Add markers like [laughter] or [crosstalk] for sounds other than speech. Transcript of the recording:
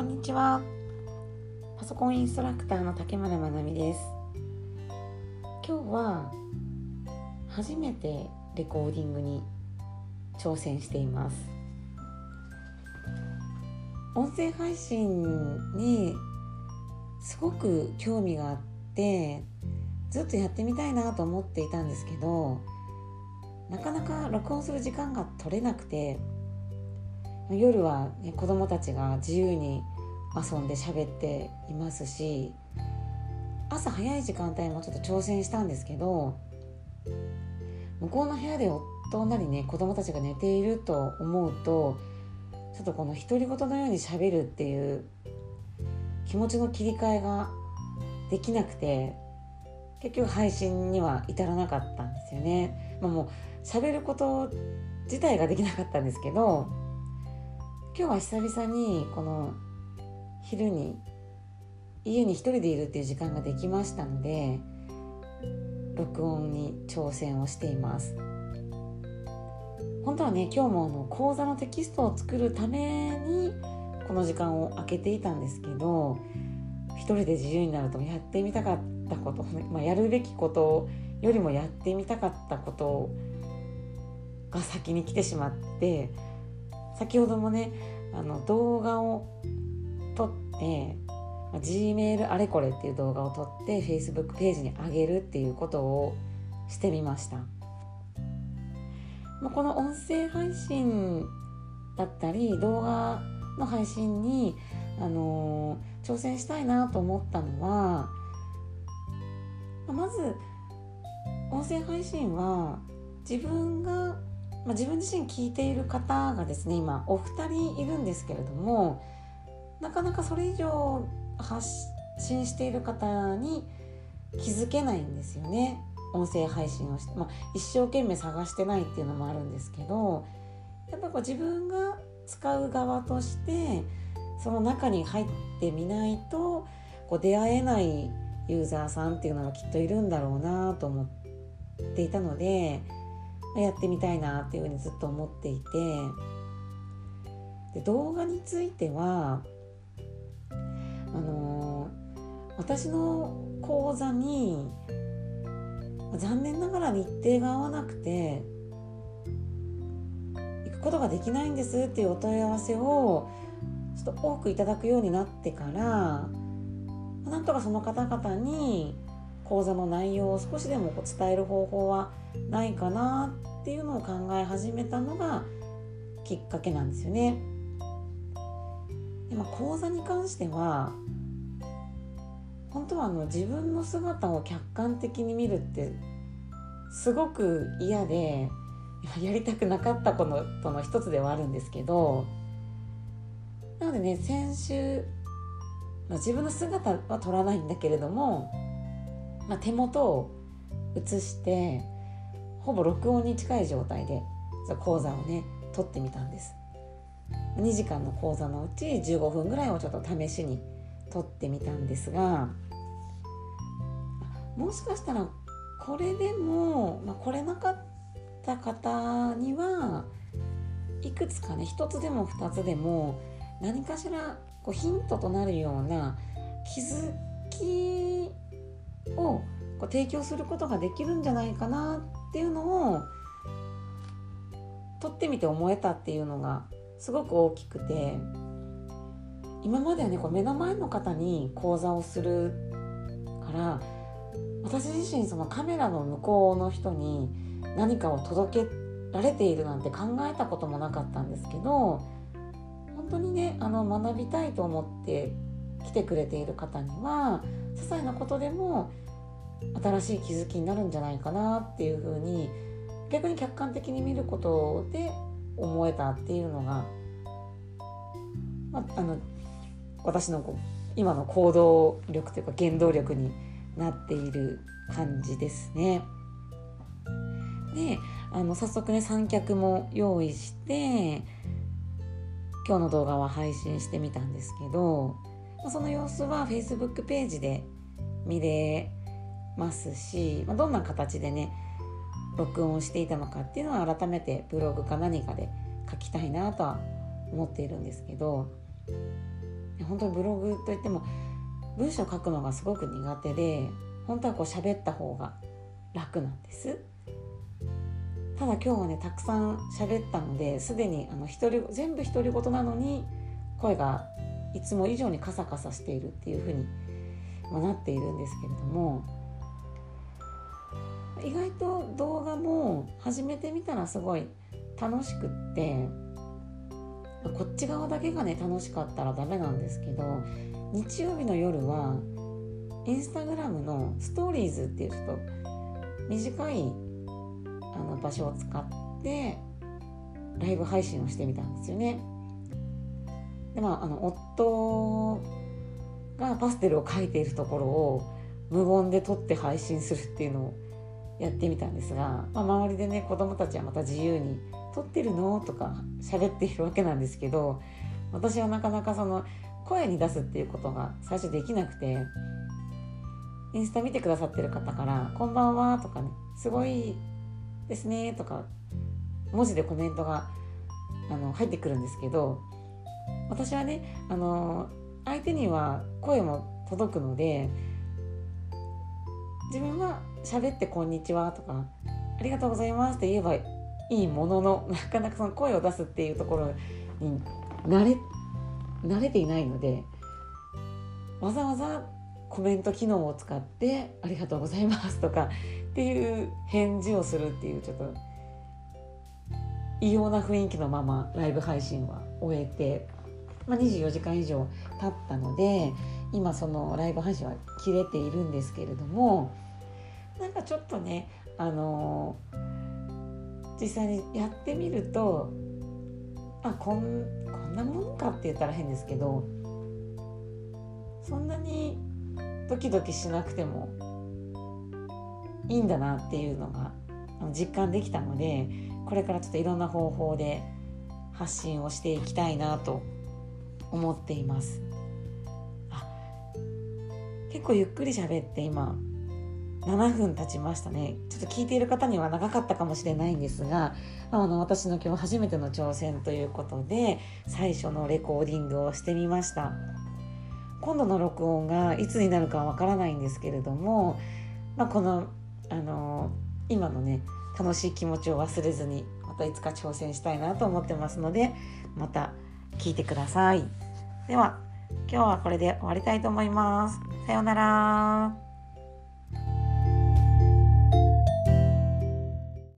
こんにちは。パソコンインストラクターの竹村まなみです。今日は初めてレコーディングに挑戦しています。音声配信にすごく興味があってずっとやってみたいなと思っていたんですけどなかなか録音する時間が取れなくて夜は、ね、子供たちが自由に遊んで喋っていますし朝早い時間帯もちょっと挑戦したんですけど向こうの部屋で夫なりね子供たちが寝ていると思うとちょっとこの独り言のようにしゃべるっていう気持ちの切り替えができなくて結局配信には至らなかったんですよね。まあ、もう喋ること自体ができなかったんですけど今日は久々にこの昼に家に一人でいるっていう時間ができましたので録音に挑戦をしています。本当はね今日もあの講座のテキストを作るためにこの時間を空けていたんですけど一人で自由になるとやってみたかったこと、[laughs] まあ、やるべきことよりもやってみたかったことが先に来てしまって先ほどもねあの動画を撮って G メールあれこれっていう動画を撮って Facebook ページに上げるっていうことをしてみました。まあ、この音声配信だったり動画の配信に、あのー、挑戦したいなと思ったのは、ままず音声配信は自分がまあ、自分自身聞いている方がですね今お二人いるんですけれどもなかなかそれ以上発信している方に気づけないんですよね。音声配信をして、まあ、一生懸命探してないっていうのもあるんですけどやっぱこう自分が使う側としてその中に入ってみないとこう出会えないユーザーさんっていうのがきっといるんだろうなと思っていたのでやってみたいなっていうふうにずっと思っていてで動画についてはあのー、私の講座に残念ながら日程が合わなくて行くことができないんですっていうお問い合わせをちょっと多くいただくようになってからなんとかその方々に講座の内容を少しでも伝える方法はないかなっていうのを考え始めたのがきっかけなんですよね。でまあ、講座に関しては本当はあの自分の姿を客観的に見るってすごく嫌でやりたくなかったことの一つではあるんですけどなのでね先週、まあ、自分の姿は撮らないんだけれどもまあ、手元を映してほぼ録音に近い状態で講座をね撮ってみたんです。2時間の講座のうち15分ぐらいをちょっと試しに撮ってみたんですがもしかしたらこれでも、まあ、来れなかった方にはいくつかね1つでも2つでも何かしらこうヒントとなるような気づきをこう提供することができるんじゃないかなっていうのを取ってみて思えたっていうのがすごく大きくて今まではねこう目の前の方に講座をするから私自身そのカメラの向こうの人に何かを届けられているなんて考えたこともなかったんですけど本当にねあの学びたいと思って来てくれている方には些細なことでも新しい気づきになるんじゃないかなっていうふうに逆に客観的に見ることで思えたっていうのが、まあ、の私のこう今の行動力というか原動力になっている感じですね。であの早速ね三脚も用意して今日の動画は配信してみたんですけどその様子は Facebook ページで見れますし、ま、どんな形でね録音していたのかっていうのは改めてブログか何かで書きたいなとは思っているんですけど本当にブログといっても文章書くのがすごく苦手で本当はこう喋った方が楽なんです。ただ今日はねたくさん喋ったのですでにあの一人全部独り言なのに声がいつも以上にカサカサしているっていう風になっているんですけれども意外と動画も始めてみたらすごい楽しくってこっち側だけがね楽しかったらダメなんですけど日曜日の夜はインスタグラムのストーリーズっていうちょっと短いあの場所を使ってライブ配信をしてみたんですよね。でまああの夫がパステルを描いているところを無言で撮って配信するっていうのをやってみたんですが、まあ、周りでね子供たちはまた自由に「撮ってるの?」とか喋っているわけなんですけど私はなかなかその声に出すっていうことが最初できなくてインスタ見てくださってる方から「こんばんは」とかね「すごいですね」とか文字でコメントがあの入ってくるんですけど私はねあの相手には声も届くので自分は喋って「こんにちは」とか「ありがとうございます」って言えばいいものの [laughs] なかなかその声を出すっていうところに慣れ慣れていないのでわざわざコメント機能を使って「ありがとうございます」とかっていう返事をするっていうちょっと異様な雰囲気のままライブ配信は終えて、まあ、24時間以上経ったので今そのライブ配信は切れているんですけれどもなんかちょっとねあのー、実際にやってみるとあこんこんなもんかって言ったら変ですけどそんなにドキドキしなくてもいいんだなっていうのが実感できたのでこれからちょっといろんな方法で発信をしていきたいなと思っています。結構ゆっくり喋って今7分経ちましたね。ちょっと聞いている方には長かったかもしれないんですがあの私の今日初めての挑戦ということで最初のレコーディングをしてみました。今度の録音がいつになるかわからないんですけれども、まあ、このあの今のね楽しい気持ちを忘れずにまたいつか挑戦したいなと思ってますのでまた聞いてください。では今日はこれで終わりたいと思います。さようなら。